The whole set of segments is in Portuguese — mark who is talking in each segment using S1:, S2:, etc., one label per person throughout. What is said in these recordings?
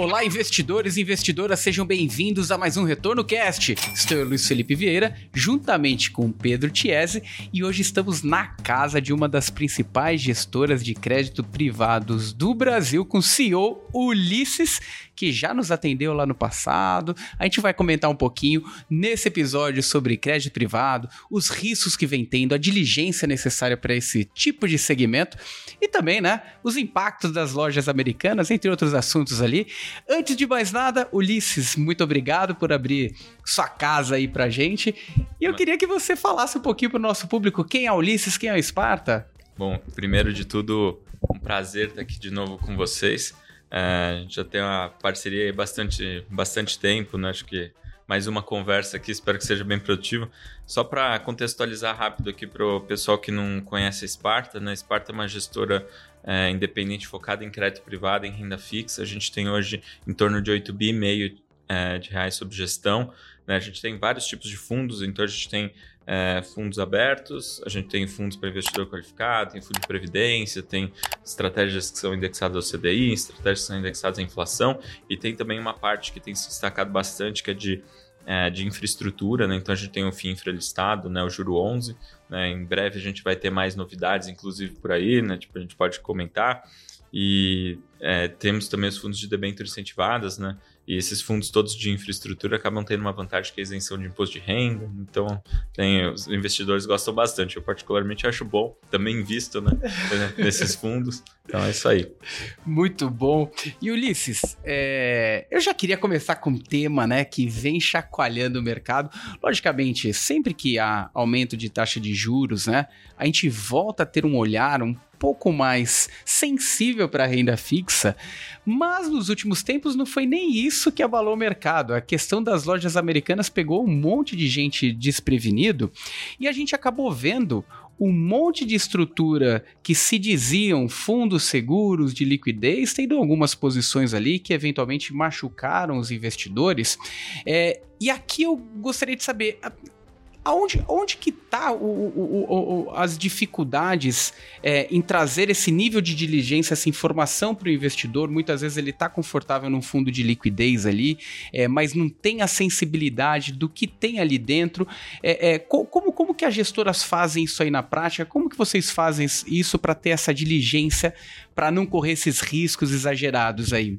S1: Olá, investidores e investidoras, sejam bem-vindos a mais um Retorno Cast. Estou eu, Luiz Felipe Vieira, juntamente com Pedro Tiese, e hoje estamos na casa de uma das principais gestoras de crédito privados do Brasil, com o CEO Ulisses, que já nos atendeu lá no passado. A gente vai comentar um pouquinho nesse episódio sobre crédito privado, os riscos que vem tendo, a diligência necessária para esse tipo de segmento e também, né, os impactos das lojas americanas, entre outros assuntos ali. Antes de mais nada, Ulisses, muito obrigado por abrir sua casa aí pra gente. E eu queria que você falasse um pouquinho pro nosso público quem é Ulisses, quem é o Esparta.
S2: Bom, primeiro de tudo, um prazer estar aqui de novo com vocês. É, a gente já tem uma parceria aí bastante, bastante tempo, né? Acho que mais uma conversa aqui, espero que seja bem produtiva. Só para contextualizar rápido aqui para o pessoal que não conhece a Sparta, né? A Sparta é uma gestora é, independente focada em crédito privado, em renda fixa. A gente tem hoje em torno de 8 bi e meio é, de reais sob gestão. Né? A gente tem vários tipos de fundos, então a gente tem é, fundos abertos, a gente tem fundos para investidor qualificado, tem fundo de previdência, tem estratégias que são indexadas ao CDI, estratégias que são indexadas à inflação, e tem também uma parte que tem se destacado bastante, que é de, é, de infraestrutura, né? então a gente tem o FIINFRA listado, né? o Juro 11, né? em breve a gente vai ter mais novidades, inclusive por aí, né? tipo, a gente pode comentar, e é, temos também os fundos de debênture incentivadas, né? E esses fundos todos de infraestrutura acabam tendo uma vantagem que é a isenção de imposto de renda. Então, tem, os investidores gostam bastante. Eu particularmente acho bom. Também invisto né, nesses fundos. Então é isso aí.
S1: Muito bom. E Ulisses, é... eu já queria começar com um tema né, que vem chacoalhando o mercado. Logicamente, sempre que há aumento de taxa de juros, né, a gente volta a ter um olhar um pouco mais sensível para a renda fixa, mas nos últimos tempos não foi nem isso que abalou o mercado. A questão das lojas americanas pegou um monte de gente desprevenido e a gente acabou vendo um monte de estrutura que se diziam fundos seguros de liquidez, tendo algumas posições ali que eventualmente machucaram os investidores. É, e aqui eu gostaria de saber Aonde, onde que tá o, as dificuldades é, em trazer esse nível de diligência, essa informação para o investidor? Muitas vezes ele está confortável num fundo de liquidez ali, é, mas não tem a sensibilidade do que tem ali dentro. É, é como, como que as gestoras fazem isso aí na prática? Como que vocês fazem isso para ter essa diligência, para não correr esses riscos exagerados aí?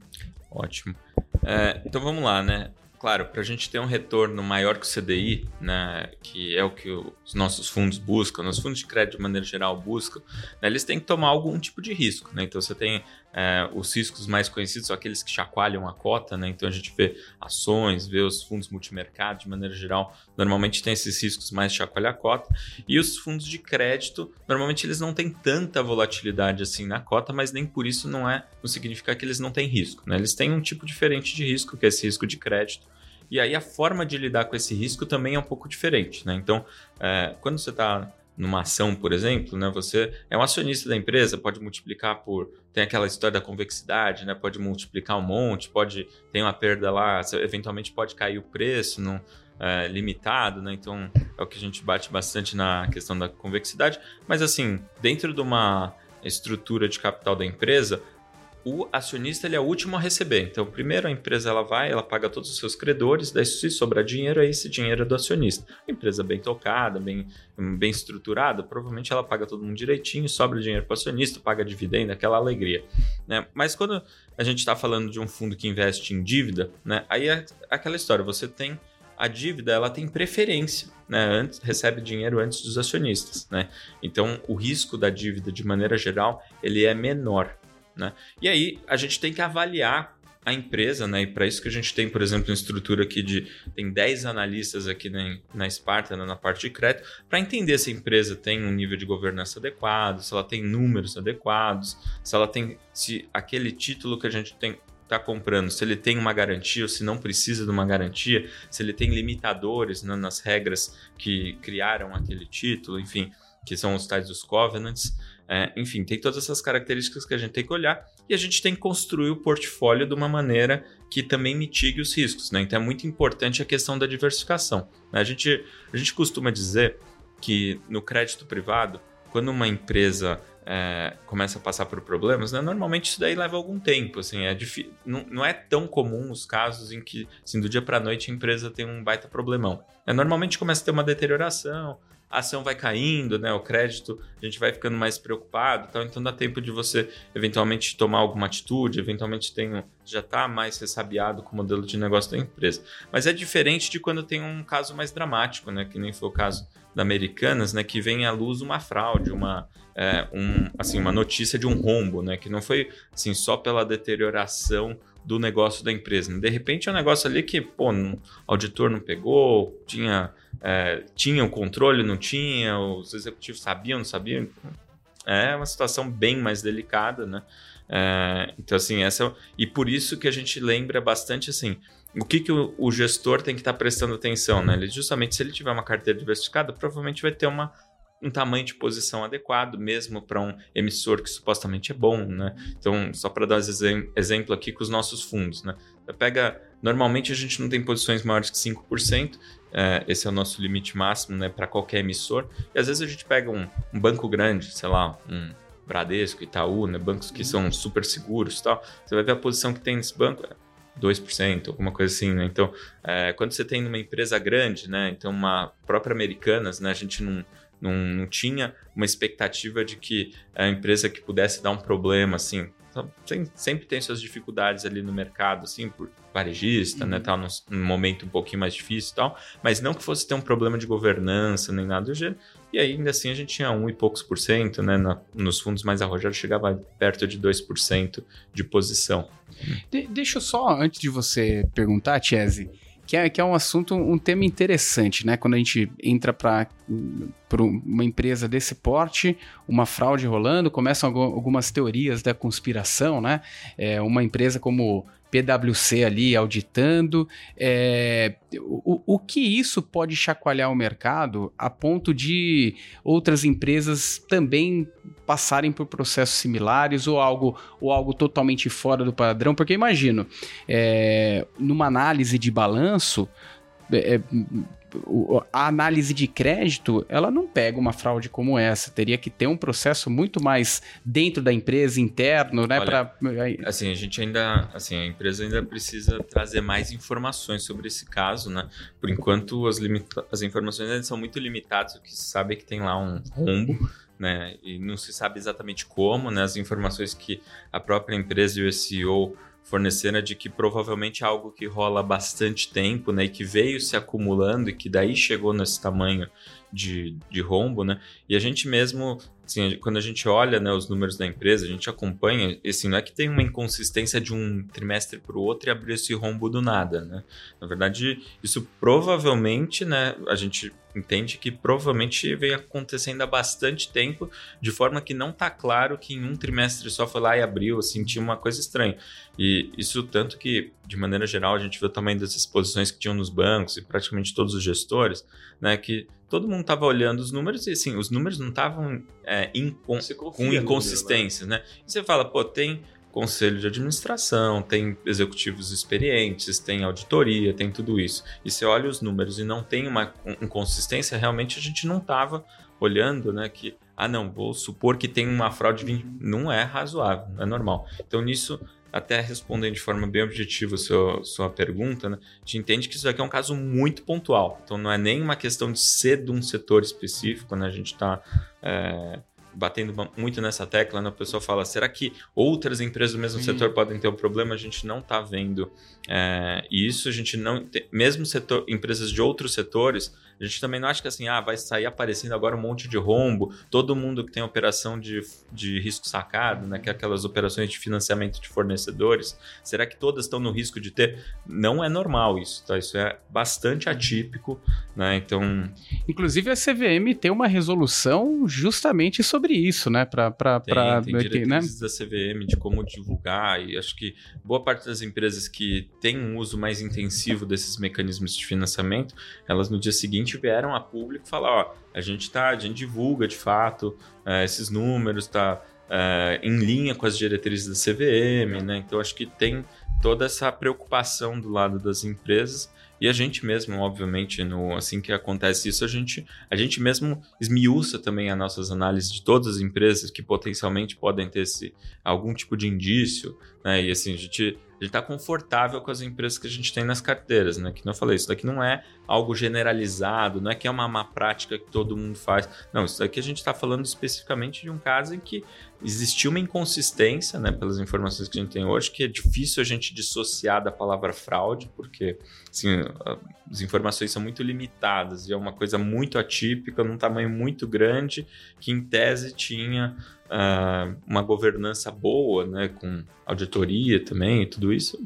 S2: Ótimo. É, então vamos lá, né? Claro, para a gente ter um retorno maior que o CDI, né, que é o que os nossos fundos buscam, os fundos de crédito de maneira geral buscam, né, eles têm que tomar algum tipo de risco. Né? Então você tem é, os riscos mais conhecidos são aqueles que chacoalham a cota, né? então a gente vê ações, vê os fundos multimercado de maneira geral, normalmente tem esses riscos mais chacoalham a cota, e os fundos de crédito, normalmente eles não têm tanta volatilidade assim na cota, mas nem por isso não é, não significa que eles não têm risco. Né? Eles têm um tipo diferente de risco, que é esse risco de crédito, e aí a forma de lidar com esse risco também é um pouco diferente, né? Então, é, quando você está numa ação, por exemplo, né, você é um acionista da empresa, pode multiplicar por. Tem aquela história da convexidade, né? Pode multiplicar um monte, pode ter uma perda lá, eventualmente pode cair o preço num, é, limitado, né? Então é o que a gente bate bastante na questão da convexidade. Mas assim, dentro de uma estrutura de capital da empresa, o acionista ele é o último a receber. Então, primeiro a empresa ela vai, ela paga todos os seus credores, daí se sobrar dinheiro, aí esse dinheiro é do acionista. A empresa bem tocada, bem, bem estruturada, provavelmente ela paga todo mundo direitinho, sobra dinheiro para o acionista, paga dividendo, aquela alegria. Né? Mas quando a gente está falando de um fundo que investe em dívida, né? aí é aquela história, você tem a dívida ela tem preferência, né? Antes, recebe dinheiro antes dos acionistas, né? Então o risco da dívida de maneira geral ele é menor. Né? E aí a gente tem que avaliar a empresa, né? E para isso que a gente tem, por exemplo, uma estrutura aqui de tem 10 analistas aqui na, na Sparta, né, na parte de crédito, para entender se a empresa tem um nível de governança adequado, se ela tem números adequados, se ela tem se aquele título que a gente tem está comprando, se ele tem uma garantia ou se não precisa de uma garantia, se ele tem limitadores né, nas regras que criaram aquele título, enfim, que são os tais dos covenants. É, enfim, tem todas essas características que a gente tem que olhar e a gente tem que construir o portfólio de uma maneira que também mitigue os riscos. Né? Então é muito importante a questão da diversificação. Né? A, gente, a gente costuma dizer que no crédito privado quando uma empresa é, começa a passar por problemas, né? Normalmente isso daí leva algum tempo, assim, é não, não é tão comum os casos em que, assim, do dia para noite a empresa tem um baita problemão. É, normalmente começa a ter uma deterioração, a ação vai caindo, né? O crédito, a gente vai ficando mais preocupado, então, então dá tempo de você eventualmente tomar alguma atitude, eventualmente tem, já está mais ressabiado com o modelo de negócio da empresa. Mas é diferente de quando tem um caso mais dramático, né? Que nem foi o caso da Americanas, né? Que vem à luz uma fraude, uma, é, um, assim, uma notícia de um rombo, né? Que não foi assim, só pela deterioração do negócio da empresa. De repente é um negócio ali que, pô, o auditor não pegou, tinha, é, tinha o controle, não tinha, os executivos sabiam, não sabiam. É uma situação bem mais delicada, né? É, então, assim, essa. E por isso que a gente lembra bastante assim. O que, que o, o gestor tem que estar tá prestando atenção, né? Ele, justamente, se ele tiver uma carteira diversificada, provavelmente vai ter uma um tamanho de posição adequado, mesmo para um emissor que supostamente é bom, né? Então, só para dar um exemplo aqui com os nossos fundos, né? Pega, normalmente a gente não tem posições maiores que 5%, é, esse é o nosso limite máximo, né, para qualquer emissor. E às vezes a gente pega um, um banco grande, sei lá, um Bradesco, Itaú, né, bancos que são super seguros e tal. Você vai ver a posição que tem nesse banco, 2%, alguma coisa assim, né? Então, é, quando você tem uma empresa grande, né? Então, uma própria Americanas, né? A gente não não, não tinha uma expectativa de que a empresa que pudesse dar um problema, assim, então, sempre tem suas dificuldades ali no mercado, assim, por varejista, né, uhum. né, tal, num, num, momento um pouquinho mais difícil e tal, mas não que fosse ter um problema de governança nem nada do gênero. E ainda assim a gente tinha um e poucos por cento, né, na, nos fundos mais arrojados chegava perto de 2% de posição.
S1: De, deixa eu só, antes de você perguntar, Tiese, que é, que é um assunto, um tema interessante, né? Quando a gente entra para uma empresa desse porte, uma fraude rolando, começam algumas teorias da conspiração, né? É, uma empresa como PwC ali auditando. É, o, o que isso pode chacoalhar o mercado a ponto de outras empresas também passarem por processos similares ou algo, ou algo totalmente fora do padrão? Porque imagino, é, numa análise de balanço, é, a análise de crédito, ela não pega uma fraude como essa. Teria que ter um processo muito mais dentro da empresa, interno, né?
S2: Olha, pra... Assim, a gente ainda, assim, a empresa ainda precisa trazer mais informações sobre esse caso, né? Por enquanto, as, limita... as informações ainda são muito limitadas, o que se sabe é que tem lá um rombo, né? E não se sabe exatamente como, né? As informações que a própria empresa e o SEO fornecendo de que provavelmente é algo que rola há bastante tempo, né, e que veio se acumulando e que daí chegou nesse tamanho de, de rombo, né, e a gente mesmo, assim, quando a gente olha, né, os números da empresa, a gente acompanha, assim, não é que tem uma inconsistência de um trimestre para o outro e abrir esse rombo do nada, né, na verdade, isso provavelmente, né, a gente entende que provavelmente vem acontecendo há bastante tempo, de forma que não está claro que em um trimestre só foi lá e abriu, assim, tinha uma coisa estranha. E isso tanto que, de maneira geral, a gente viu também das exposições que tinham nos bancos e praticamente todos os gestores, né, que todo mundo estava olhando os números e, assim, os números não estavam é, com inconsistências, né? E você fala, pô, tem conselho de administração, tem executivos experientes, tem auditoria, tem tudo isso. E você olha os números e não tem uma inconsistência, realmente a gente não estava olhando, né, que ah não, vou supor que tem uma fraude, não é razoável, não é normal. Então nisso até respondendo de forma bem objetiva a sua, sua pergunta, né, a gente entende que isso aqui é um caso muito pontual. Então não é nem uma questão de ser de um setor específico, né, a gente está é, batendo muito nessa tecla, né? a pessoa fala, será que outras empresas do mesmo Sim. setor podem ter um problema? A gente não está vendo é, isso, a gente não, mesmo setor, empresas de outros setores, a gente também não acha que assim, ah, vai sair aparecendo agora um monte de rombo, todo mundo que tem operação de, de risco sacado, né, que é aquelas operações de financiamento de fornecedores, será que todas estão no risco de ter? Não é normal isso, tá? Isso é bastante atípico, né? Então.
S1: Inclusive a CVM tem uma resolução justamente sobre isso, né? Para
S2: né? diretrizes né? da CVM de como divulgar, e acho que boa parte das empresas que têm um uso mais intensivo desses mecanismos de financiamento, elas no dia seguinte repente vieram a público falar, ó, a gente tá, a gente divulga de fato é, esses números, tá é, em linha com as diretrizes da CVM, né? Então acho que tem toda essa preocupação do lado das empresas E a gente mesmo, obviamente, no, assim que acontece isso, a gente, a gente mesmo esmiuça também as nossas análises de todas as empresas que potencialmente podem ter esse, algum tipo de indício, né? E assim, a gente está confortável com as empresas que a gente tem nas carteiras, né? Que não falei, isso daqui não é algo generalizado, não é que é uma má prática que todo mundo faz. Não, isso daqui a gente está falando especificamente de um caso em que existiu uma inconsistência, né? Pelas informações que a gente tem hoje, que é difícil a gente dissociar da palavra fraude, porque assim, as informações são muito limitadas e é uma coisa muito atípica, num tamanho muito grande, que em tese tinha uh, uma governança boa, né, com auditoria também e tudo isso.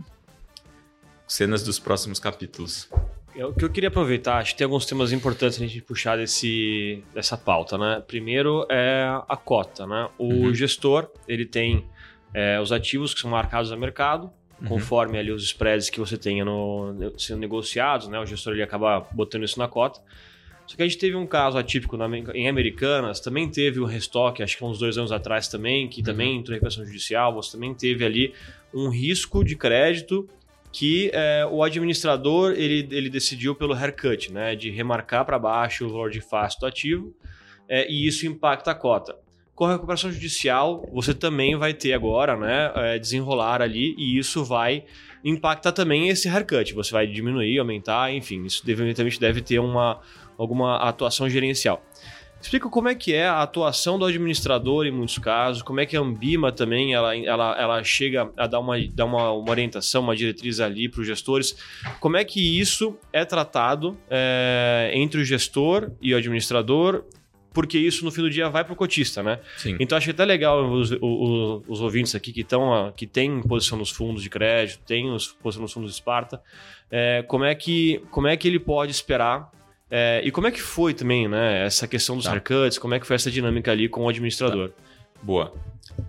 S2: Cenas dos próximos capítulos.
S3: O que eu queria aproveitar, acho que tem alguns temas importantes a gente puxar desse, dessa pauta, né? Primeiro é a cota, né? O uhum. gestor, ele tem é, os ativos que são marcados a mercado, uhum. conforme ali os spreads que você tenha no, sendo negociados, né? O gestor ele acaba botando isso na cota. Só que a gente teve um caso atípico na, em Americanas, também teve o restock, acho que uns dois anos atrás também, que uhum. também entrou em recuperação judicial, você também teve ali um risco de crédito que é, o administrador ele, ele decidiu pelo haircut, né, de remarcar para baixo o valor de face do ativo, é, e isso impacta a cota. Com a recuperação judicial, você também vai ter agora, né, é, desenrolar ali, e isso vai impactar também esse haircut. Você vai diminuir, aumentar, enfim, isso evidentemente deve ter uma, alguma atuação gerencial. Explica como é que é a atuação do administrador em muitos casos, como é que a Ambima também ela, ela, ela chega a dar uma, dar uma, uma orientação, uma diretriz ali para os gestores. Como é que isso é tratado é, entre o gestor e o administrador porque isso no fim do dia vai para o cotista, né? Sim. Então acho que é até legal os, os, os ouvintes aqui que estão que têm posição nos fundos de crédito, têm posição nos fundos de Esparta, é, como é que como é que ele pode esperar é, e como é que foi também, né? Essa questão dos tá. haircuts, como é que foi essa dinâmica ali com o administrador? Tá.
S2: Boa.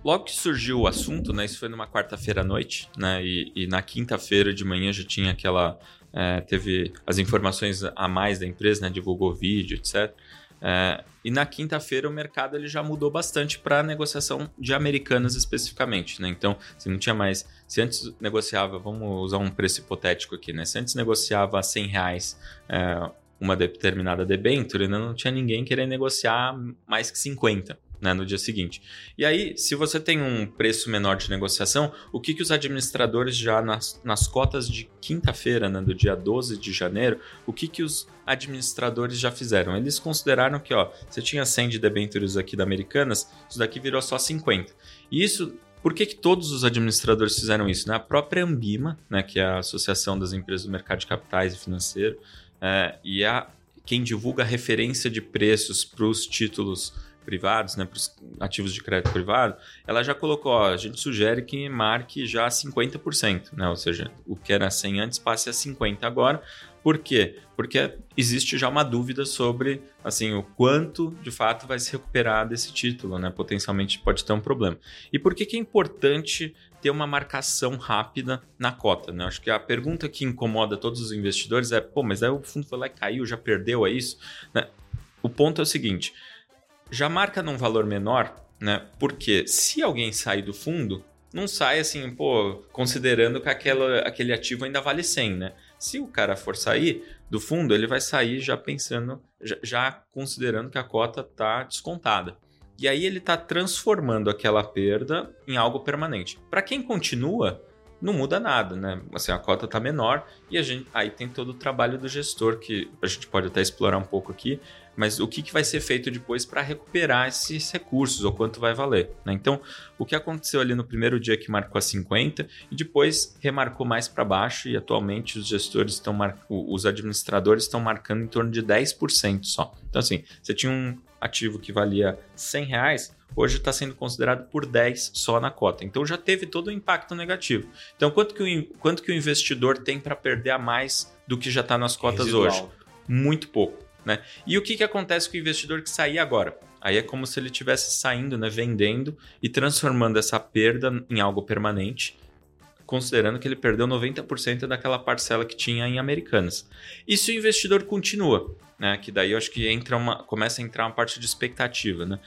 S2: Logo que surgiu o assunto, né? Isso foi numa quarta-feira à noite, né? E, e na quinta-feira de manhã já tinha aquela. É, teve as informações a mais da empresa, né? Divulgou vídeo, etc. É, e na quinta-feira o mercado ele já mudou bastante para negociação de americanas especificamente, né? Então, se não tinha mais, se antes negociava, vamos usar um preço hipotético aqui, né? Se antes negociava a 100 reais é, uma determinada debênture, ainda não tinha ninguém querendo negociar mais que 50. Né, no dia seguinte. E aí, se você tem um preço menor de negociação, o que, que os administradores já nas, nas cotas de quinta-feira, né, do dia 12 de janeiro, o que, que os administradores já fizeram? Eles consideraram que, ó, você tinha 100 de debêntures aqui da Americanas, isso daqui virou só 50. E isso por que, que todos os administradores fizeram isso? Né? A própria Ambima, né, que é a Associação das Empresas do Mercado de Capitais e Financeiro, é, e a, quem divulga a referência de preços para os títulos privados, né, para os ativos de crédito privado, ela já colocou, ó, a gente sugere que marque já 50%, né, ou seja, o que era 100 antes passe a 50 agora. Por quê? Porque existe já uma dúvida sobre assim o quanto de fato vai se recuperar desse título, né? Potencialmente pode ter um problema. E por que, que é importante ter uma marcação rápida na cota. Né? Acho que a pergunta que incomoda todos os investidores é: pô, mas aí o fundo foi lá e caiu, já perdeu, é isso? Né? O ponto é o seguinte: já marca num valor menor, né? Porque se alguém sair do fundo, não sai assim, pô, considerando que aquela, aquele ativo ainda vale 100, né? Se o cara for sair do fundo, ele vai sair já pensando, já, já considerando que a cota está descontada. E aí ele está transformando aquela perda em algo permanente. Para quem continua, não muda nada, né? Assim, a cota está menor e a gente aí tem todo o trabalho do gestor que a gente pode até explorar um pouco aqui, mas o que, que vai ser feito depois para recuperar esses recursos ou quanto vai valer. Né? Então, o que aconteceu ali no primeiro dia que marcou a 50 e depois remarcou mais para baixo e atualmente os gestores estão mar... os administradores estão marcando em torno de 10% só. Então, assim, você tinha um ativo que valia 100 reais, hoje está sendo considerado por 10 só na cota. Então já teve todo o impacto negativo. Então, quanto que o, quanto que o investidor tem para perder a mais do que já está nas cotas Residual. hoje? Muito pouco. Né? E o que, que acontece com o investidor que sair agora? Aí é como se ele estivesse saindo, né, vendendo e transformando essa perda em algo permanente, considerando que ele perdeu 90% daquela parcela que tinha em Americanas. E se o investidor continua, né, que daí eu acho que entra uma, começa a entrar uma parte de expectativa. Né?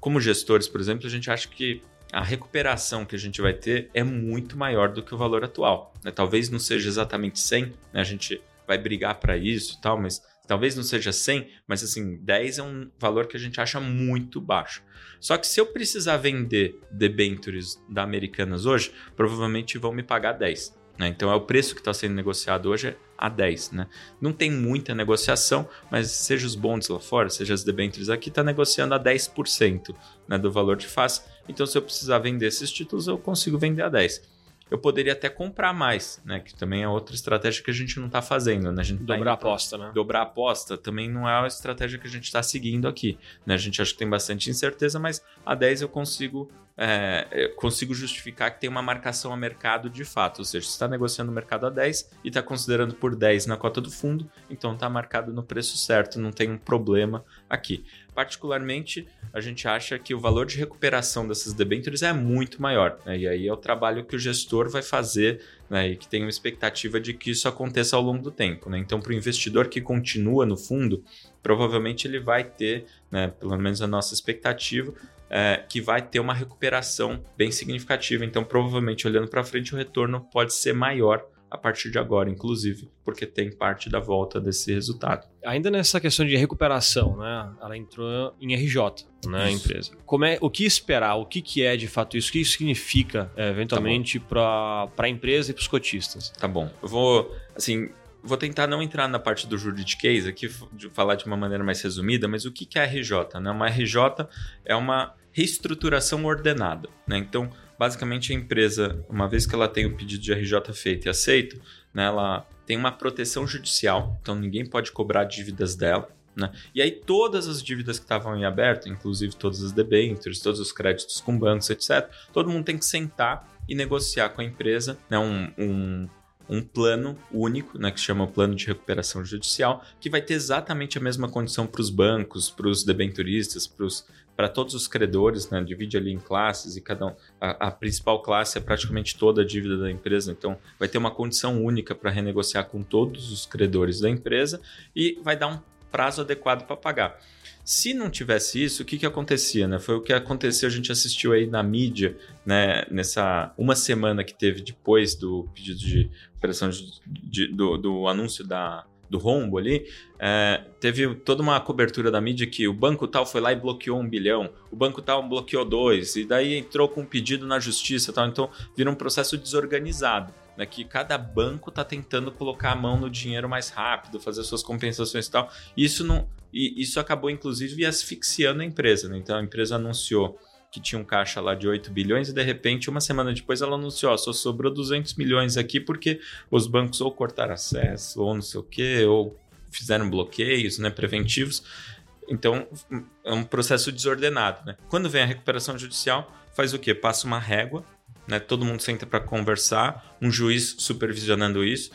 S2: Como gestores, por exemplo, a gente acha que a recuperação que a gente vai ter é muito maior do que o valor atual. Né? Talvez não seja exatamente 100, né? a gente vai brigar para isso e tal, mas talvez não seja 100, mas assim, 10 é um valor que a gente acha muito baixo. Só que se eu precisar vender debentures da Americanas hoje, provavelmente vão me pagar 10. Né? Então é o preço que está sendo negociado hoje é a 10. Né? Não tem muita negociação, mas seja os bonds lá fora, seja as debentures aqui, está negociando a 10% né, do valor de face. Então se eu precisar vender esses títulos, eu consigo vender a 10 eu poderia até comprar mais, né? Que também é outra estratégia que a gente não está fazendo, né? A gente
S3: tá dobrar tá a aposta, né?
S2: Dobrar a aposta também não é a estratégia que a gente está seguindo aqui, né? A gente acha que tem bastante incerteza, mas a 10 eu consigo é, consigo justificar que tem uma marcação a mercado de fato, ou seja, se está negociando o mercado a 10 e está considerando por 10 na cota do fundo, então está marcado no preço certo, não tem um problema aqui. Particularmente, a gente acha que o valor de recuperação dessas debêntures é muito maior, né? e aí é o trabalho que o gestor vai fazer né? e que tem uma expectativa de que isso aconteça ao longo do tempo. Né? Então, para o investidor que continua no fundo, provavelmente ele vai ter, né, pelo menos a nossa expectativa, é, que vai ter uma recuperação bem significativa. Então, provavelmente, olhando para frente, o retorno pode ser maior a partir de agora, inclusive, porque tem parte da volta desse resultado.
S3: Ainda nessa questão de recuperação, né? Ela entrou em RJ, né? A empresa. Como é, o que esperar? O que, que é de fato isso? O que isso significa, é, eventualmente, tá para a empresa e para os cotistas?
S2: Tá bom. Eu vou, assim, vou tentar não entrar na parte do juridiquês aqui, de falar de uma maneira mais resumida, mas o que, é RJ? Né? Uma RJ é uma reestruturação ordenada. Né? Então, basicamente, a empresa, uma vez que ela tem o pedido de RJ feito e aceito, né, ela tem uma proteção judicial, então ninguém pode cobrar dívidas dela. Né? E aí todas as dívidas que estavam em aberto, inclusive todas as debêntures, todos os créditos com bancos, etc., todo mundo tem que sentar e negociar com a empresa né, um, um, um plano único, né, que se chama plano de recuperação judicial, que vai ter exatamente a mesma condição para os bancos, para os debenturistas, para os para todos os credores, né? divide ali em classes e cada um, a, a, principal classe é praticamente toda a dívida da empresa, então vai ter uma condição única para renegociar com todos os credores da empresa e vai dar um prazo adequado para pagar. Se não tivesse isso, o que, que acontecia? Né? Foi o que aconteceu, a gente assistiu aí na mídia, né? nessa uma semana que teve depois do pedido de operação de, de, do, do anúncio da, do rombo ali, é, teve toda uma cobertura da mídia que o banco tal foi lá e bloqueou um bilhão, o banco tal bloqueou dois, e daí entrou com um pedido na justiça tal. Então vira um processo desorganizado. Né, que cada banco está tentando colocar a mão no dinheiro mais rápido, fazer suas compensações e tal. Isso não, e isso acabou inclusive asfixiando a empresa. Né? Então a empresa anunciou que tinha um caixa lá de 8 bilhões e de repente, uma semana depois, ela anunciou: só sobrou 200 milhões aqui porque os bancos ou cortaram acesso, ou não sei o quê, ou fizeram bloqueios né, preventivos. Então, é um processo desordenado. Né? Quando vem a recuperação judicial, faz o quê? Passa uma régua, né? todo mundo senta para conversar, um juiz supervisionando isso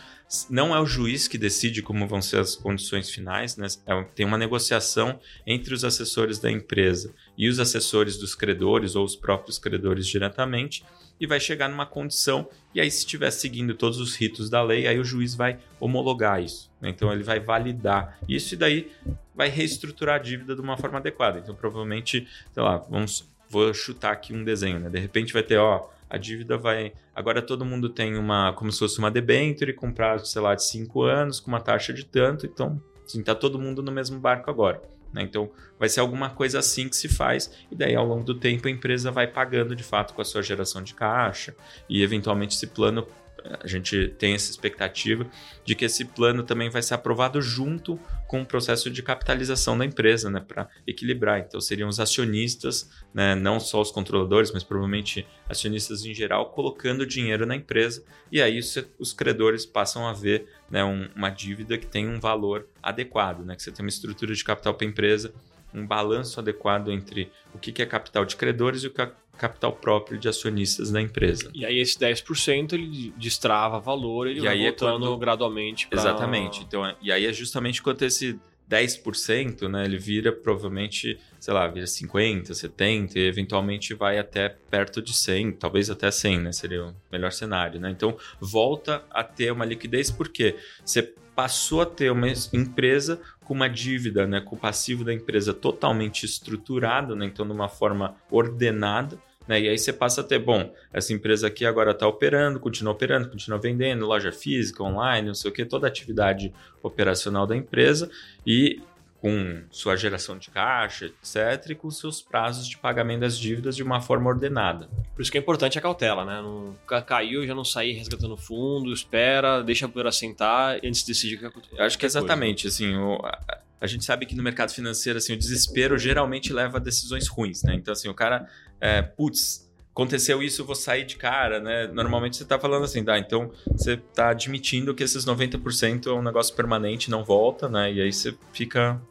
S2: não é o juiz que decide como vão ser as condições finais, né? É, tem uma negociação entre os assessores da empresa e os assessores dos credores ou os próprios credores diretamente e vai chegar numa condição e aí se estiver seguindo todos os ritos da lei, aí o juiz vai homologar isso. Né? Então ele vai validar isso e daí vai reestruturar a dívida de uma forma adequada. Então provavelmente, sei lá, vamos vou chutar aqui um desenho, né? De repente vai ter, ó, a dívida vai. Agora todo mundo tem uma. como se fosse uma debenture com prazo, sei lá, de 5 anos, com uma taxa de tanto. Então, assim, tá todo mundo no mesmo barco agora. Né? Então, vai ser alguma coisa assim que se faz, e daí ao longo do tempo a empresa vai pagando de fato com a sua geração de caixa, e eventualmente esse plano a gente tem essa expectativa de que esse plano também vai ser aprovado junto com o processo de capitalização da empresa, né, para equilibrar. Então, seriam os acionistas, né, não só os controladores, mas provavelmente acionistas em geral, colocando dinheiro na empresa, e aí os credores passam a ver né, um, uma dívida que tem um valor adequado, né, que você tem uma estrutura de capital para a empresa um balanço adequado entre o que é capital de credores e o que é capital próprio de acionistas da empresa.
S3: E aí esse 10% ele destrava valor, ele e vai aí voltando é quando... gradualmente
S2: pra... Exatamente. Então, e aí é justamente quando esse 10%, né, ele vira provavelmente, sei lá, vira 50, 70 e eventualmente vai até perto de 100, talvez até 100, né, seria o melhor cenário, né? Então, volta a ter uma liquidez porque você passou a ter uma empresa com uma dívida, né, com o passivo da empresa totalmente estruturado, né, então de uma forma ordenada, Né? E aí você passa a ter, bom, essa empresa aqui agora está operando, continua operando, continua vendendo, loja física, online, não sei o que, toda a atividade operacional da empresa e com sua geração de caixa, etc., e com seus prazos de pagamento das dívidas de uma forma ordenada.
S3: Por isso que é importante a cautela, né? Não caiu, já não sair resgatando fundo, espera, deixa a poeira sentar antes de decidir o que acontece.
S2: Eu acho que exatamente, assim, o, a, a, gente sabe que no mercado financeiro, assim, o desespero geralmente leva a decisões ruins, né? Então, assim, o cara, é, putz, aconteceu isso, eu vou sair de cara, né? Normalmente você está falando assim, tá, então você está admitindo que esses 90% é um negócio permanente, não volta, né? E aí você fica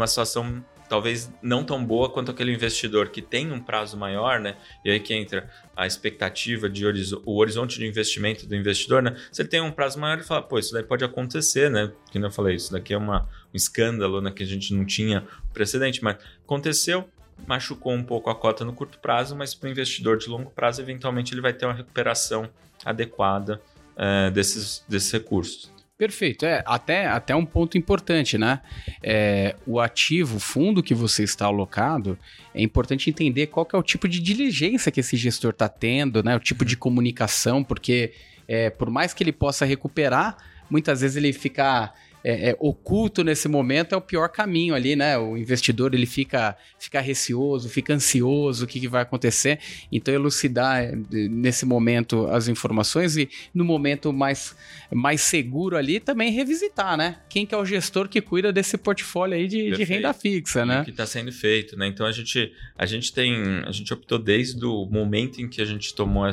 S2: numa situação talvez não tão boa quanto aquele investidor que tem um prazo maior, né? E aí que entra a expectativa de horizo o horizonte de investimento do investidor, né? Se ele tem um prazo maior, ele fala, pô, isso daí pode acontecer, né? Que eu falei, isso daqui é uma, um escândalo, né? Que a gente não tinha precedente, mas aconteceu, machucou um pouco a cota no curto prazo, mas para o investidor de longo prazo, eventualmente ele vai ter uma recuperação adequada é, desses, desses recursos.
S1: Perfeito. É, até, até um ponto importante, né? É, o ativo, o fundo que você está alocado, é importante entender qual é o tipo de diligência que esse gestor está tendo, né? O tipo de comunicação, porque é, por mais que ele possa recuperar, muitas vezes ele fica é, é, oculto nesse momento é o pior caminho ali, né? O investidor ele fica, fica receoso, fica ansioso, o que, que vai acontecer. Então, elucidar é, nesse momento as informações e no momento mais, mais seguro ali também revisitar, né? Quem que é o gestor que cuida desse portfólio aí de, de renda fixa, né?
S2: O que está sendo feito, né? Então a gente, a gente tem, a gente optou desde o momento em que a gente tomou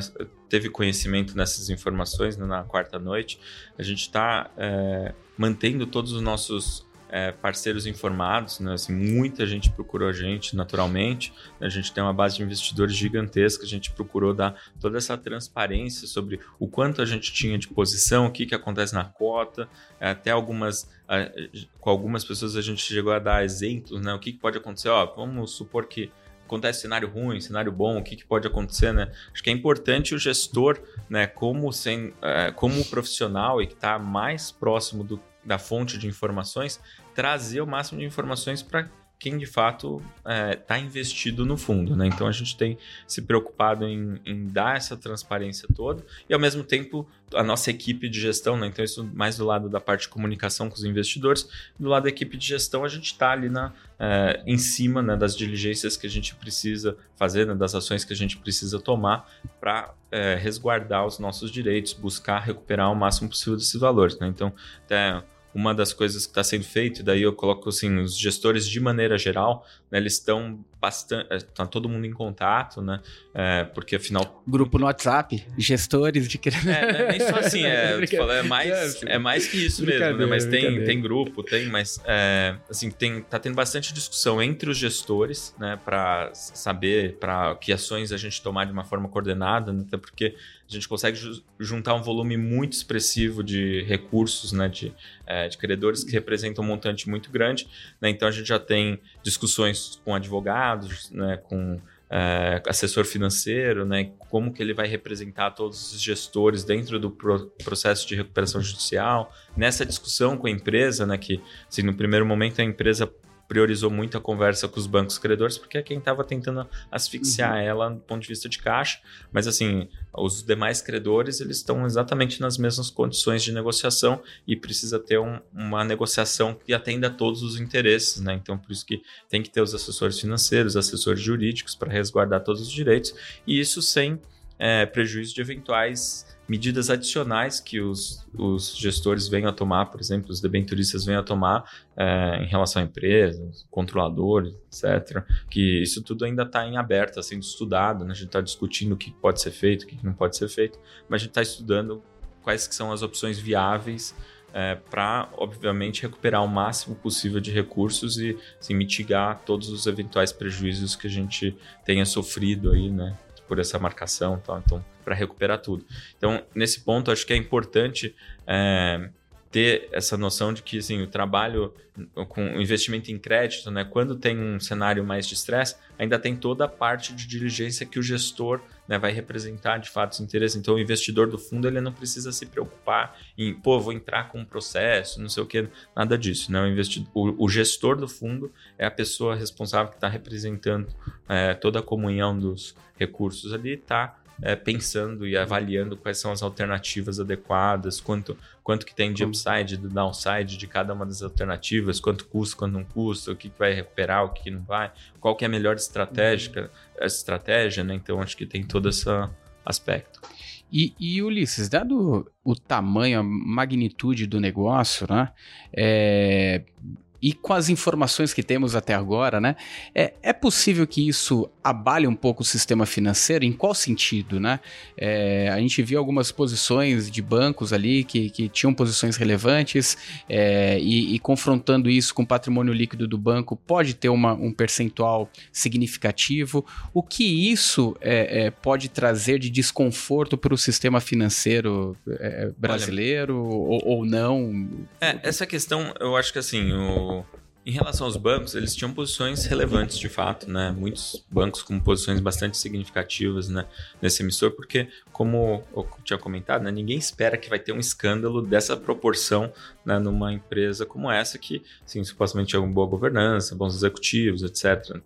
S2: teve conhecimento nessas informações né, na quarta noite, a gente está é, mantendo todos os nossos é, parceiros informados, né? assim, muita gente procurou a gente naturalmente, a gente tem uma base de investidores gigantesca, a gente procurou dar toda essa transparência sobre o quanto a gente tinha de posição, o que, que acontece na cota, é, até algumas, com algumas pessoas a gente chegou a dar exemplos, né? o que, que pode acontecer, ó, vamos supor que acontece cenário ruim, cenário bom, o que, que pode acontecer, né? Acho que é importante o gestor, né, como, sem, é, como profissional e que está mais próximo do, da fonte de informações, trazer o máximo de informações para quem de fato está é, tá investido no fundo. Né? Então a gente tem se preocupado em, em, dar essa transparência toda e ao mesmo tempo a nossa equipe de gestão, né? então isso mais do lado da parte de comunicação com os investidores, do lado da equipe de gestão a gente está ali na, é, em cima né, das diligências que a gente precisa fazer, né, das ações que a gente precisa tomar para é, resguardar os nossos direitos, buscar recuperar o máximo possível desses valores. Né? Então até uma das coisas que está sendo feito, e daí eu coloco assim, os gestores de maneira geral, né, eles estão bastante. Está todo mundo em contato, né? É, porque afinal.
S1: Grupo no WhatsApp, gestores de
S2: é, né, nem só assim, é, falo, é, mais, é mais que isso mesmo, né? Mas tem, tem grupo, tem, mas é, assim, tem, tá tendo bastante discussão entre os gestores, né? Para saber para que ações a gente tomar de uma forma coordenada, né, até porque a gente consegue juntar um volume muito expressivo de recursos, né? De, é, de credores que representam um montante muito grande, né? Então a gente já tem discussões com advogados, né, com é, assessor financeiro, né, como que ele vai representar todos os gestores dentro do pro processo de recuperação judicial. Nessa discussão com a empresa, né, que assim, no primeiro momento a empresa priorizou muito a conversa com os bancos credores, porque é quem estava tentando asfixiar uhum. ela do ponto de vista de caixa. Mas, assim, os demais credores, eles estão exatamente nas mesmas condições de negociação e precisa ter um, uma negociação que atenda a todos os interesses, né? Então, por isso que tem que ter os assessores financeiros, assessores jurídicos para resguardar todos os direitos, e isso sem é, prejuízo de eventuais medidas adicionais que os, os gestores venham a tomar, por exemplo, os debenturistas venham a tomar é, em relação à empresa, controladores, etc. Que isso tudo ainda está em aberto, está sendo estudado, né? a gente está discutindo o que pode ser feito, o que não pode ser feito, mas a gente está estudando quais que são as opções viáveis é, para, obviamente, recuperar o máximo possível de recursos e assim, mitigar todos os eventuais prejuízos que a gente tenha sofrido aí, né? por essa marcação, tá? então para recuperar tudo. Então nesse ponto acho que é importante é, ter essa noção de que assim, o trabalho com o investimento em crédito, né, quando tem um cenário mais de estresse, ainda tem toda a parte de diligência que o gestor né, vai representar de fato os interesses. Então, o investidor do fundo ele não precisa se preocupar em, pô, vou entrar com um processo, não sei o que, nada disso. Né? O, investidor, o, o gestor do fundo é a pessoa responsável que está representando é, toda a comunhão dos recursos ali, está é, pensando e avaliando quais são as alternativas adequadas, quanto, quanto que tem de upside, do downside de cada uma das alternativas, quanto custa, quanto não custa, o que, que vai recuperar, o que, que não vai, qual que é a melhor estratégia, uhum. estratégia, né? Então acho que tem todo esse aspecto.
S1: E, e, Ulisses, dado o tamanho, a magnitude do negócio, né? É, e com as informações que temos até agora, né? É, é possível que isso abale um pouco o sistema financeiro? Em qual sentido, né? É, a gente viu algumas posições de bancos ali que, que tinham posições relevantes é, e, e, confrontando isso com o patrimônio líquido do banco pode ter uma, um percentual significativo. O que isso é, é pode trazer de desconforto para o sistema financeiro é, brasileiro Olha, ou, ou, não?
S2: É, essa questão, eu acho que assim, o em relação aos bancos, eles tinham posições relevantes de fato, né? Muitos bancos com posições bastante significativas né? nesse emissor, porque, como eu tinha comentado, né? ninguém espera que vai ter um escândalo dessa proporção né? numa empresa como essa, que sim, supostamente tinha uma boa governança, bons executivos, etc.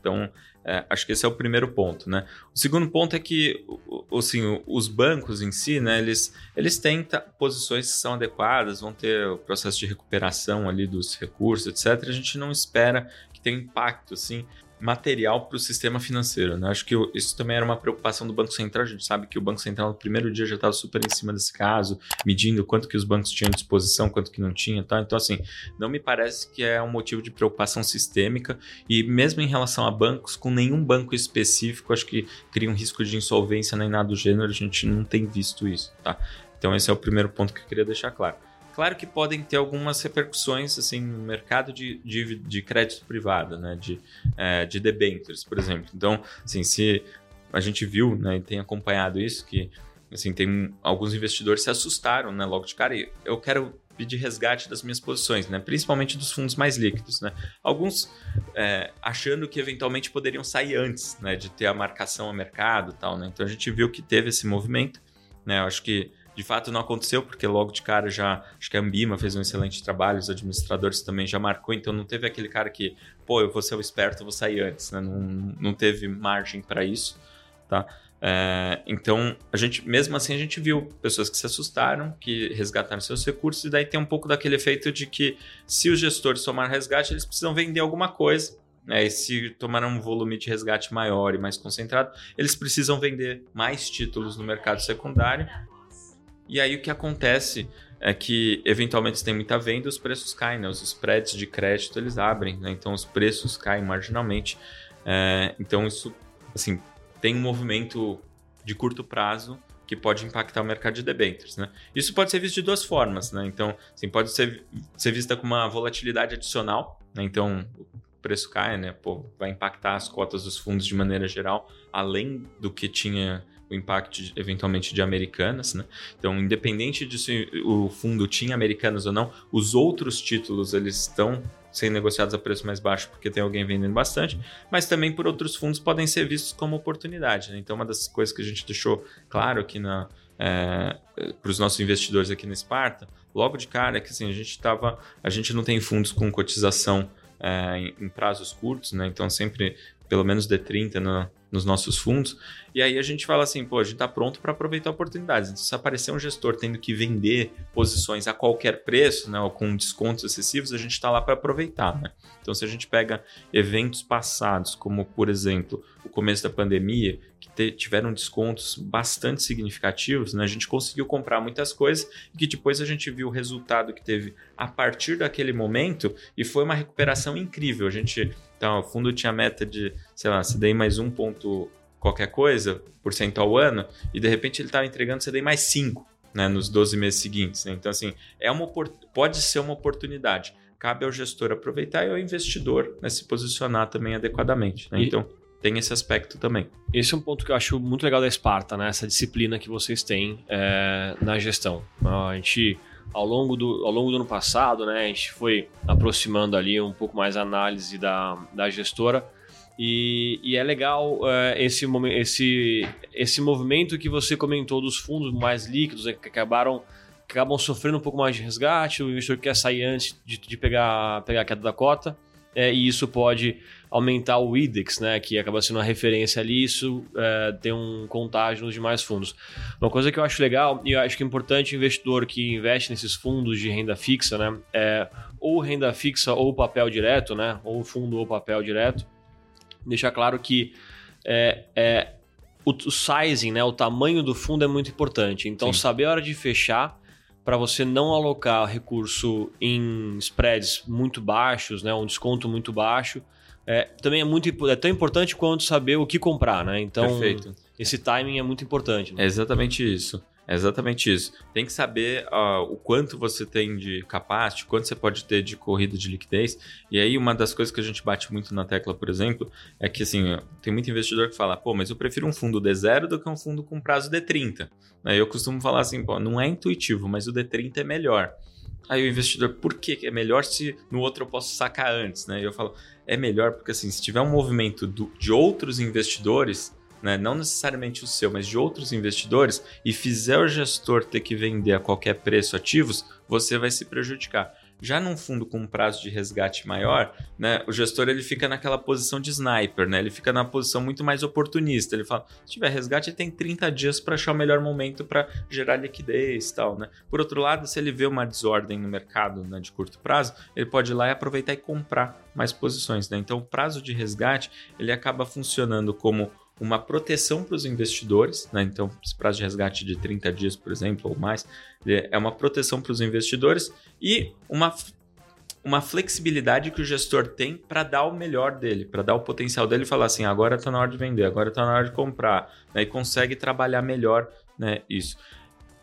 S2: Então, é, acho que esse é o primeiro ponto, né? O segundo ponto é que, assim, os bancos em si, né, eles, eles têm posições que são adequadas, vão ter o processo de recuperação ali dos recursos, etc. A gente não espera que tenha impacto, assim, material para o sistema financeiro. Né? Acho que isso também era uma preocupação do Banco Central. A gente sabe que o Banco Central no primeiro dia já estava super em cima desse caso, medindo quanto que os bancos tinham à disposição, quanto que não tinha. Tá? Então, assim, não me parece que é um motivo de preocupação sistêmica. E mesmo em relação a bancos, com nenhum banco específico, acho que cria um risco de insolvência nem nada do gênero. A gente não tem visto isso. Tá? Então, esse é o primeiro ponto que eu queria deixar claro. Claro que podem ter algumas repercussões assim, no mercado de, de, de crédito privado, né? de, é, de debentures, por exemplo. Então, assim, se a gente viu né, e tem acompanhado isso, que assim, tem alguns investidores se assustaram né, logo de cara, e eu quero pedir resgate das minhas posições, né? principalmente dos fundos mais líquidos. Né? Alguns é, achando que eventualmente poderiam sair antes né, de ter a marcação a mercado tal. Né? Então a gente viu que teve esse movimento. Né? Eu acho que de fato não aconteceu, porque logo de cara já. Acho que a Ambima fez um excelente trabalho, os administradores também já marcou, então não teve aquele cara que, pô, eu vou ser o esperto, eu vou sair antes, né? Não, não teve margem para isso, tá? É, então, a gente, mesmo assim, a gente viu pessoas que se assustaram, que resgataram seus recursos, e daí tem um pouco daquele efeito de que se os gestores tomaram resgate, eles precisam vender alguma coisa. Né? E se tomaram um volume de resgate maior e mais concentrado, eles precisam vender mais títulos no mercado secundário e aí o que acontece é que eventualmente se tem muita venda, os preços caem, né? Os spreads de crédito eles abrem, né? Então os preços caem marginalmente. É, então isso, assim, tem um movimento de curto prazo que pode impactar o mercado de debêntures, né? Isso pode ser visto de duas formas, né? Então, assim, pode ser, ser vista com uma volatilidade adicional, né? Então, o preço cai, né? Pô, vai impactar as cotas dos fundos de maneira geral, além do que tinha o impacto de, eventualmente de americanas, né? Então, independente de se o fundo tinha americanas ou não, os outros títulos eles estão sendo negociados a preço mais baixo porque tem alguém vendendo bastante, mas também por outros fundos podem ser vistos como oportunidade. Né? Então, uma das coisas que a gente deixou claro aqui na é, para os nossos investidores aqui na Esparta, logo de cara é que assim, a gente estava, a gente não tem fundos com cotização é, em, em, prazos curtos, né? Então sempre pelo menos D30 no, nos nossos fundos. E aí a gente fala assim, pô, a gente está pronto para aproveitar oportunidades. Então, se aparecer um gestor tendo que vender posições a qualquer preço, né, ou com descontos excessivos, a gente está lá para aproveitar. Né? Então, se a gente pega eventos passados, como por exemplo o começo da pandemia, que tiveram descontos bastante significativos, né? a gente conseguiu comprar muitas coisas e que depois a gente viu o resultado que teve a partir daquele momento e foi uma recuperação incrível. A gente, então, o fundo tinha meta de, sei lá, se dei mais um ponto qualquer coisa por cento ao ano e de repente ele estava entregando CDI mais 5 né, nos 12 meses seguintes. Né? Então, assim, é uma, pode ser uma oportunidade. Cabe ao gestor aproveitar e ao investidor né, se posicionar também adequadamente. Né? E, então, tem esse aspecto também.
S3: Esse é um ponto que eu acho muito legal da Esparta, né? essa disciplina que vocês têm é, na gestão. A gente ao longo do, ao longo do ano passado, né, a gente foi aproximando ali um pouco mais a análise da, da gestora. E, e é legal uh, esse, esse, esse movimento que você comentou dos fundos mais líquidos, né, que acabaram que acabam sofrendo um pouco mais de resgate, o investidor quer sair antes de, de pegar, pegar a queda da cota, é, e isso pode aumentar o IDEX, né, que acaba sendo uma referência ali, isso é, tem um contágio nos demais fundos. Uma coisa que eu acho legal, e eu acho que é importante o investidor que investe nesses fundos de renda fixa, né, é ou renda fixa ou papel direto, né, ou fundo ou papel direto, deixar claro que é, é o, o sizing, né, o tamanho do fundo é muito importante. Então, Sim. saber a hora de fechar para você não alocar recurso em spreads muito baixos, né, um desconto muito baixo, é, também é muito é tão importante quanto saber o que comprar, né? Então, Perfeito. esse timing é muito importante. Né?
S2: É exatamente isso. É exatamente isso. Tem que saber uh, o quanto você tem de capacity, quanto você pode ter de corrida de liquidez. E aí, uma das coisas que a gente bate muito na tecla, por exemplo, é que assim, tem muito investidor que fala, pô, mas eu prefiro um fundo D0 do que um fundo com prazo D30. Aí eu costumo falar assim, pô, não é intuitivo, mas o D30 é melhor. Aí o investidor, por que é melhor se no outro eu posso sacar antes, né? E eu falo, é melhor porque assim, se tiver um movimento do, de outros investidores, né, não necessariamente o seu, mas de outros investidores, e fizer o gestor ter que vender a qualquer preço ativos, você vai se prejudicar. Já num fundo com um prazo de resgate maior, né, o gestor ele fica naquela posição de sniper, né? Ele fica na posição muito mais oportunista. Ele fala: se tiver resgate, ele tem 30 dias para achar o melhor momento para gerar liquidez e tal, né? Por outro lado, se ele vê uma desordem no mercado né, de curto prazo, ele pode ir lá e aproveitar e comprar mais posições, né? Então, o prazo de resgate ele acaba funcionando como uma proteção para os investidores, né? então, esse prazo de resgate de 30 dias, por exemplo, ou mais, é uma proteção para os investidores e uma, uma flexibilidade que o gestor tem para dar o melhor dele, para dar o potencial dele e falar assim: agora está na hora de vender, agora está na hora de comprar, né? e consegue trabalhar melhor né, isso.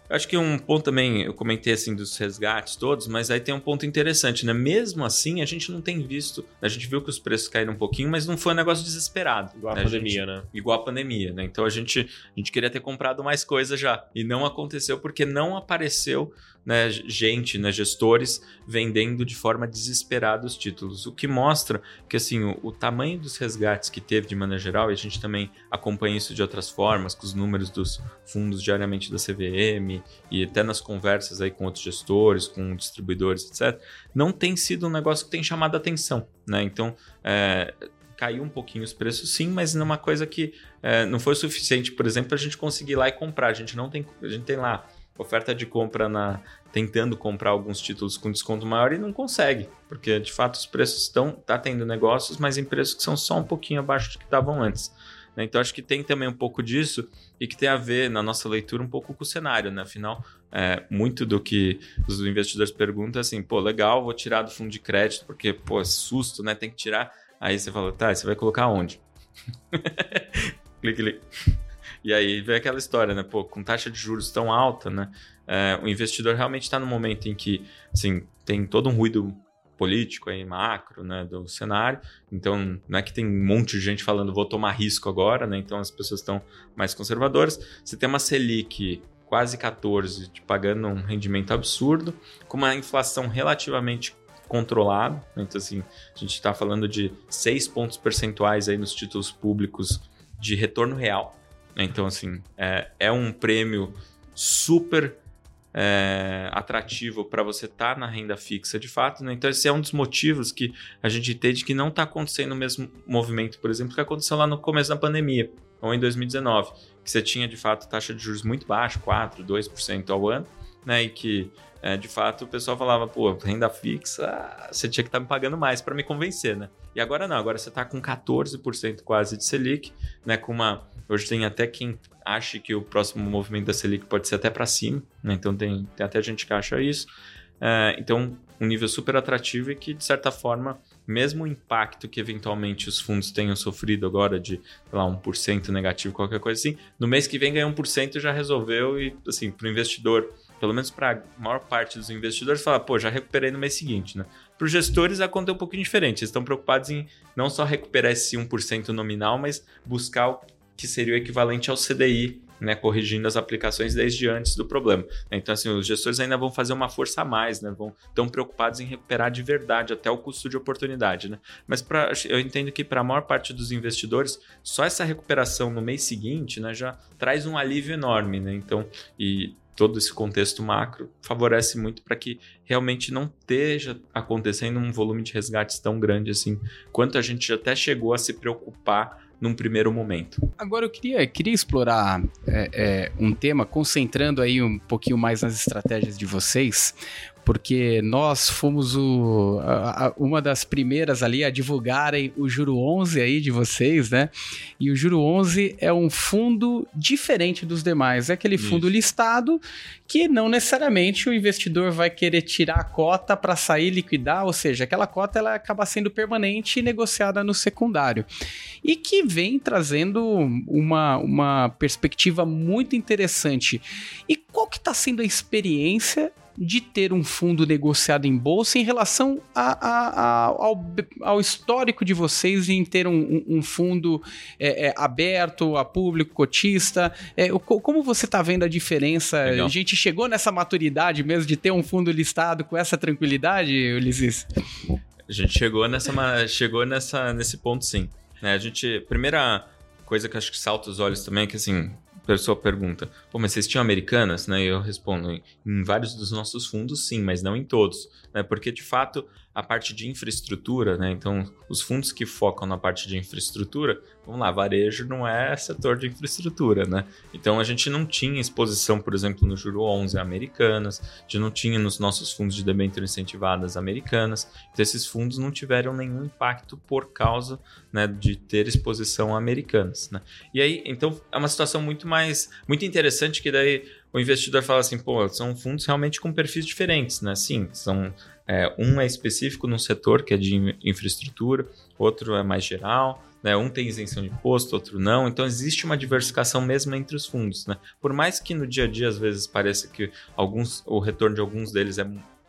S2: Acho que um ponto também, eu comentei assim dos resgates todos, mas aí tem um ponto interessante, né? Mesmo assim, a gente não tem visto, a gente viu que os preços caíram um pouquinho, mas não foi um negócio desesperado.
S3: Igual
S2: né?
S3: a pandemia,
S2: a
S3: gente, né?
S2: Igual a pandemia, né? Então a gente, a gente queria ter comprado mais coisa já. E não aconteceu porque não apareceu né, gente, né, gestores vendendo de forma desesperada os títulos, o que mostra que assim o, o, tamanho dos resgates que teve de maneira geral, e a gente também acompanha isso de outras formas, com os números dos fundos diariamente da CVM e até nas conversas aí com outros gestores, com distribuidores, etc., não tem sido um negócio que tem chamado a atenção. Né? Então, é, caiu um pouquinho os preços, sim, mas não é coisa que é, não foi suficiente, por exemplo, para a gente conseguir ir lá e comprar. A gente não tem, a gente tem lá oferta de compra na tentando comprar alguns títulos com desconto maior e não consegue, porque de fato os preços estão tá tendo negócios, mas em preços que são só um pouquinho abaixo do que estavam antes. Né? Então acho que tem também um pouco disso e que tem a ver na nossa leitura um pouco com o cenário, né? Afinal, é, muito do que os investidores perguntam é assim, pô, legal, vou tirar do fundo de crédito porque pô, é susto, né? Tem que tirar. Aí você fala, tá, você vai colocar onde? clique, clique. E aí vem aquela história, né? Pô, com taxa de juros tão alta, né? É, o investidor realmente está no momento em que, assim, tem todo um ruído político aí, macro, né, do cenário. Então, não é que tem um monte de gente falando vou tomar risco agora, né? Então as pessoas estão mais conservadoras. Você tem uma Selic quase 14, pagando um rendimento absurdo, com uma inflação relativamente controlada. Então, assim, a gente está falando de 6 pontos percentuais aí nos títulos públicos de retorno real. Então, assim, é, é um prêmio super é, atrativo para você estar tá na renda fixa de fato. Né? Então, esse é um dos motivos que a gente entende que não está acontecendo o mesmo movimento, por exemplo, que aconteceu lá no começo da pandemia, ou em 2019, que você tinha de fato taxa de juros muito baixa, 4%, 2% ao ano, né? e que é, de fato o pessoal falava, pô, renda fixa, você tinha que estar tá me pagando mais para me convencer, né? E agora não, agora você está com 14% quase de Selic, né? Com uma. Hoje tem até quem acha que o próximo movimento da Selic pode ser até para cima, né? Então tem, tem até gente que acha isso. É, então, um nível super atrativo e que, de certa forma, mesmo o impacto que eventualmente os fundos tenham sofrido agora de, sei lá, 1% negativo, qualquer coisa assim, no mês que vem ganhar 1% já resolveu e, assim, para o investidor, pelo menos para a maior parte dos investidores, falar, pô, já recuperei no mês seguinte, né? Para os gestores, a conta é um pouquinho diferente. Eles estão preocupados em não só recuperar esse 1% nominal, mas buscar que seria o equivalente ao CDI né, corrigindo as aplicações desde antes do problema. Então, assim, os gestores ainda vão fazer uma força a mais, né? Vão estão preocupados em recuperar de verdade até o custo de oportunidade, né? Mas pra, eu entendo que para a maior parte dos investidores, só essa recuperação no mês seguinte, né, já traz um alívio enorme, né? Então, e todo esse contexto macro favorece muito para que realmente não esteja acontecendo um volume de resgates tão grande assim, quanto a gente até chegou a se preocupar num primeiro momento.
S1: Agora eu queria, queria explorar é, é, um tema, concentrando aí um pouquinho mais nas estratégias de vocês, porque nós fomos o, a, a, uma das primeiras ali a divulgarem o Juro 11 aí de vocês, né? E o Juro 11 é um fundo diferente dos demais. É aquele fundo Isso. listado que não necessariamente o investidor vai querer tirar a cota para sair liquidar, ou seja, aquela cota ela acaba sendo permanente e negociada no secundário. E que vem trazendo uma, uma perspectiva muito interessante. E qual que está sendo a experiência de ter um fundo negociado em bolsa em relação a, a, a, ao, ao, histórico de vocês em ter um, um, fundo é, é, aberto a público, cotista? É, como você está vendo a diferença? Legal. A gente chegou nessa maturidade mesmo de ter um fundo listado com essa tranquilidade, Ulisses?
S2: A gente chegou nessa, chegou nessa, nesse ponto, sim. Né, a gente, primeira coisa que acho que salta os olhos também é que assim, pessoa pergunta, pô, mas vocês tinham americanas? Né? E eu respondo, em vários dos nossos fundos, sim, mas não em todos. Né? Porque, de fato, a parte de infraestrutura, né? Então, os fundos que focam na parte de infraestrutura, vamos lá, varejo não é setor de infraestrutura, né? Então, a gente não tinha exposição, por exemplo, no Juro 11 americanas, a gente não tinha nos nossos fundos de debênture incentivadas americanas. Então, esses fundos não tiveram nenhum impacto por causa né, de ter exposição americanas, né? E aí, então, é uma situação muito mais, muito interessante que daí o investidor fala assim, pô, são fundos realmente com perfis diferentes, né? Sim, são é, um é específico num setor que é de infraestrutura, outro é mais geral, né? um tem isenção de imposto, outro não. Então existe uma diversificação mesmo entre os fundos. Né? Por mais que no dia a dia às vezes pareça que alguns, o retorno de alguns deles é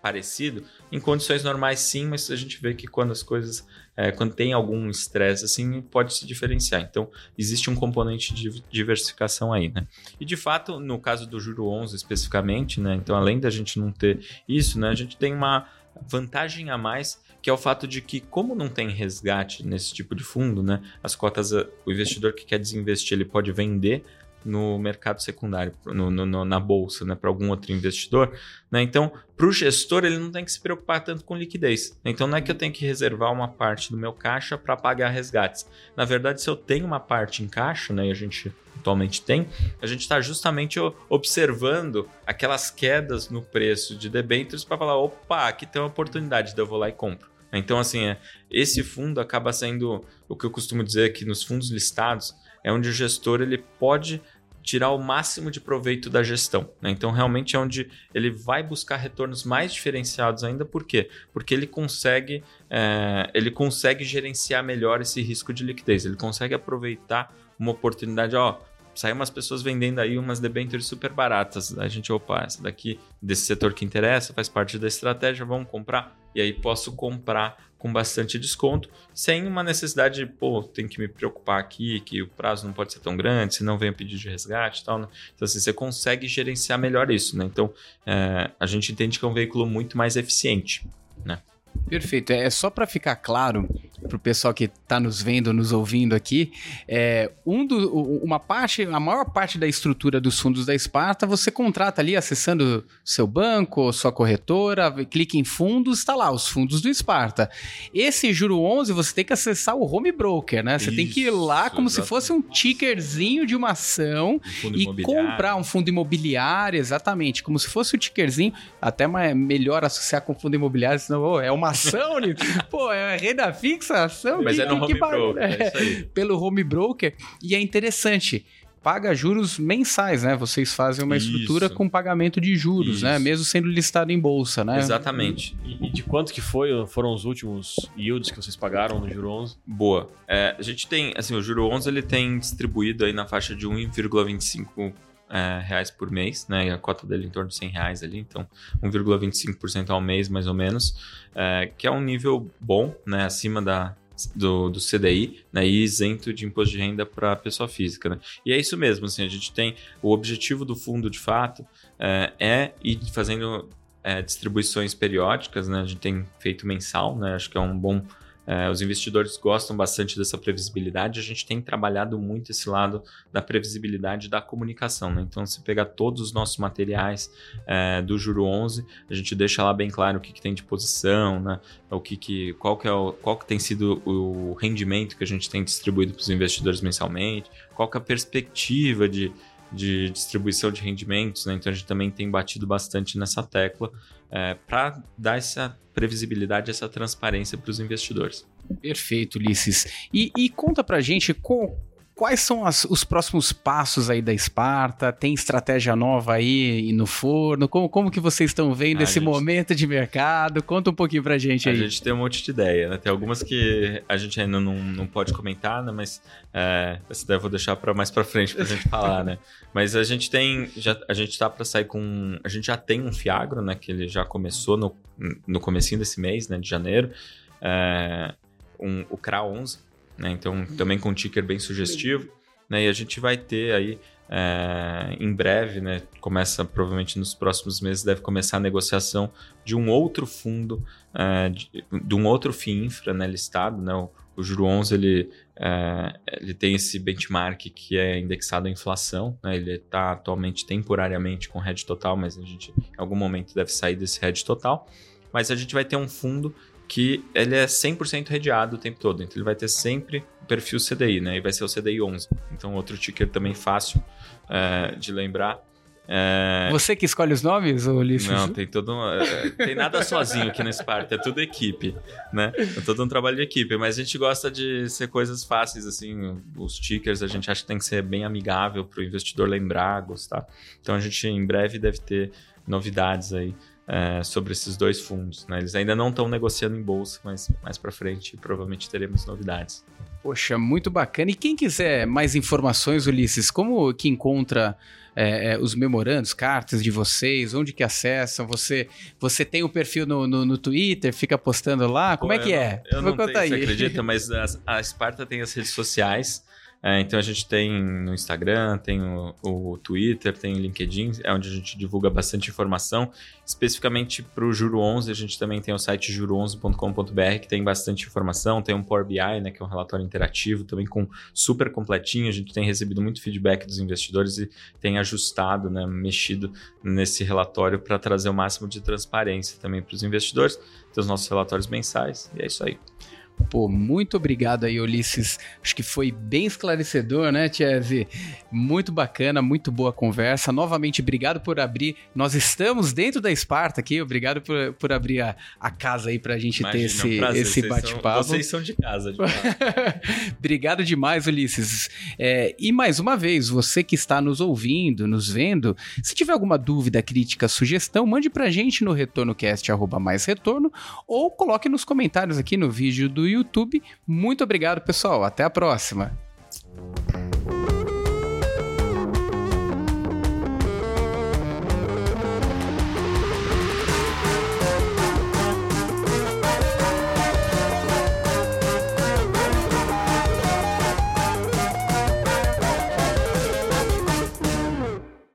S2: parecido, em condições normais sim, mas a gente vê que quando as coisas, é, quando tem algum estresse assim, pode se diferenciar. Então, existe um componente de diversificação aí, né? E de fato, no caso do Juro 11 especificamente, né? Então, além da gente não ter isso, né? A gente tem uma vantagem a mais, que é o fato de que, como não tem resgate nesse tipo de fundo, né, as cotas, o investidor que quer desinvestir, ele pode vender no mercado secundário, no, no, na bolsa, né, para algum outro investidor. Né? Então, para o gestor, ele não tem que se preocupar tanto com liquidez. Então, não é que eu tenho que reservar uma parte do meu caixa para pagar resgates. Na verdade, se eu tenho uma parte em caixa, né, e a gente atualmente tem, a gente está justamente observando aquelas quedas no preço de debêntures para falar: opa, aqui tem uma oportunidade, eu vou lá e compro. Então, assim, é, esse fundo acaba sendo o que eu costumo dizer que nos fundos listados é onde o gestor ele pode tirar o máximo de proveito da gestão. Né? Então, realmente é onde ele vai buscar retornos mais diferenciados ainda. Por quê? Porque ele consegue, é, ele consegue gerenciar melhor esse risco de liquidez. Ele consegue aproveitar uma oportunidade, ó, saiu umas pessoas vendendo aí umas debêntures super baratas. A gente, opa, essa daqui desse setor que interessa, faz parte da estratégia, vamos comprar. E aí posso comprar com bastante desconto, sem uma necessidade de, pô, tem que me preocupar aqui, que o prazo não pode ser tão grande, se não vem pedido de resgate e tal. Né? Então, assim, você consegue gerenciar melhor isso, né? Então, é, a gente entende que é um veículo muito mais eficiente, né?
S1: Perfeito. É só para ficar claro para o pessoal que está nos vendo, nos ouvindo aqui, é, um do, uma parte, a maior parte da estrutura dos fundos da Esparta, você contrata ali acessando seu banco, sua corretora, clica em fundos, está lá, os fundos do Esparta. Esse Juro 11, você tem que acessar o home broker, né? Você Isso, tem que ir lá como exatamente. se fosse um tickerzinho de uma ação um e comprar um fundo imobiliário, exatamente, como se fosse o um tickerzinho, até melhor associar com fundo imobiliário, senão oh, é uma ação, pô, é renda fixa,
S2: Mas que, é no home broker, é,
S1: pelo home broker. E é interessante paga juros mensais, né? Vocês fazem uma Isso. estrutura com pagamento de juros, né? Isso. né? Mesmo sendo listado em bolsa, né?
S2: Exatamente.
S3: E, e, de quanto que foi, foram os últimos yields que vocês pagaram no juro 11?
S2: Boa. É, a gente tem, assim, o juro 11 ele tem distribuído aí na faixa de 1,25 é, reais por mês, né? E a cota dele em torno de 100 reais ali, então 1,25% ao mês, mais ou menos, é, que é um nível bom, né? Acima da, do, do CDI né, e isento de imposto de renda para pessoa física. Né? E é isso mesmo, assim, a gente tem o objetivo do fundo de fato é, é ir fazendo é, distribuições periódicas, né? a gente tem feito mensal, né? acho que é um bom é, os investidores gostam bastante dessa previsibilidade. A gente tem trabalhado muito esse lado da previsibilidade da comunicação. Né? Então, se pegar todos os nossos materiais é, do Juro 11, a gente deixa lá bem claro o que, que tem de posição, né? o que, que qual que é o, qual que tem sido o rendimento que a gente tem distribuído para os investidores mensalmente, qual que é a perspectiva de de distribuição de rendimentos, né? então a gente também tem batido bastante nessa tecla é, para dar essa previsibilidade, essa transparência para os investidores.
S1: Perfeito, Ulisses. E, e conta para gente com, quais são as, os próximos passos aí da Esparta? Tem estratégia nova aí no forno? Como, como que vocês estão vendo a esse gente... momento de mercado? Conta um pouquinho pra gente aí.
S2: A gente tem um monte de ideia, né? Tem algumas que a gente ainda não, não pode comentar, né? Mas é, essa ideia eu vou deixar para mais para frente pra gente falar, né? Mas a gente tem, já, a gente tá para sair com, a gente já tem um Fiagro, né? Que ele já começou no, no comecinho desse mês, né? De janeiro. É, um, o CRA 11, né? Então, também com um ticker bem sugestivo. Né? E a gente vai ter aí é, em breve, né? Começa provavelmente nos próximos meses, deve começar a negociação de um outro fundo, é, de, de, um outro FII infra né, listado, né? O, o Juro 11 ele, é, ele tem esse benchmark que é indexado à inflação, né? ele está atualmente temporariamente com hedge total, mas a gente em algum momento deve sair desse hedge total. Mas a gente vai ter um fundo que ele é 100% redeado o tempo todo. Então ele vai ter sempre perfil CDI, né? E vai ser o CDI 11. Então outro ticker também fácil é, de lembrar.
S1: É... Você que escolhe os nomes, Ulisses?
S2: Não, tem todo um, é, tem nada sozinho aqui no Sparta, é tudo equipe, né? É todo um trabalho de equipe, mas a gente gosta de ser coisas fáceis, assim, os tickers a gente acha que tem que ser bem amigável para o investidor lembrar, gostar. Então a gente em breve deve ter novidades aí é, sobre esses dois fundos. Né? Eles ainda não estão negociando em bolsa, mas mais para frente provavelmente teremos novidades.
S1: Poxa, muito bacana. E quem quiser mais informações, Ulisses, como que encontra é, é, os memorandos, cartas de vocês, onde que acessam? Você você tem o um perfil no, no, no, Twitter, fica postando lá? Como Pô, é que
S2: eu
S1: é?
S2: Não, eu não tenho, aí. você acredita, mas a, a Sparta tem as redes sociais. É, então a gente tem no Instagram, tem o, o, Twitter, tem o LinkedIn, é onde a gente divulga bastante informação. Especificamente para o Juro 11, a gente também tem o site juro11.com.br, que tem bastante informação. Tem um Power BI, né, que é um relatório interativo, também com super completinho. A gente tem recebido muito feedback dos investidores e tem ajustado, né, mexido nesse relatório para trazer o máximo de transparência também para os investidores. Tem os nossos relatórios mensais e é isso aí.
S1: Pô, muito obrigado aí, Ulisses. Acho que foi bem esclarecedor, né, Tiese? Muito bacana, muito boa conversa. Novamente, obrigado por abrir. Nós estamos dentro da Esparta aqui. Obrigado por, por abrir a, a casa aí pra gente Imagina, ter esse, é um esse bate-papo.
S2: Vocês são de casa, de
S1: Obrigado demais, Ulisses. É, e mais uma vez, você que está nos ouvindo, nos vendo, se tiver alguma dúvida, crítica, sugestão, mande pra gente no retornocast, arroba mais retorno, ou coloque nos comentários aqui no vídeo do YouTube. Muito obrigado, pessoal. Até a próxima.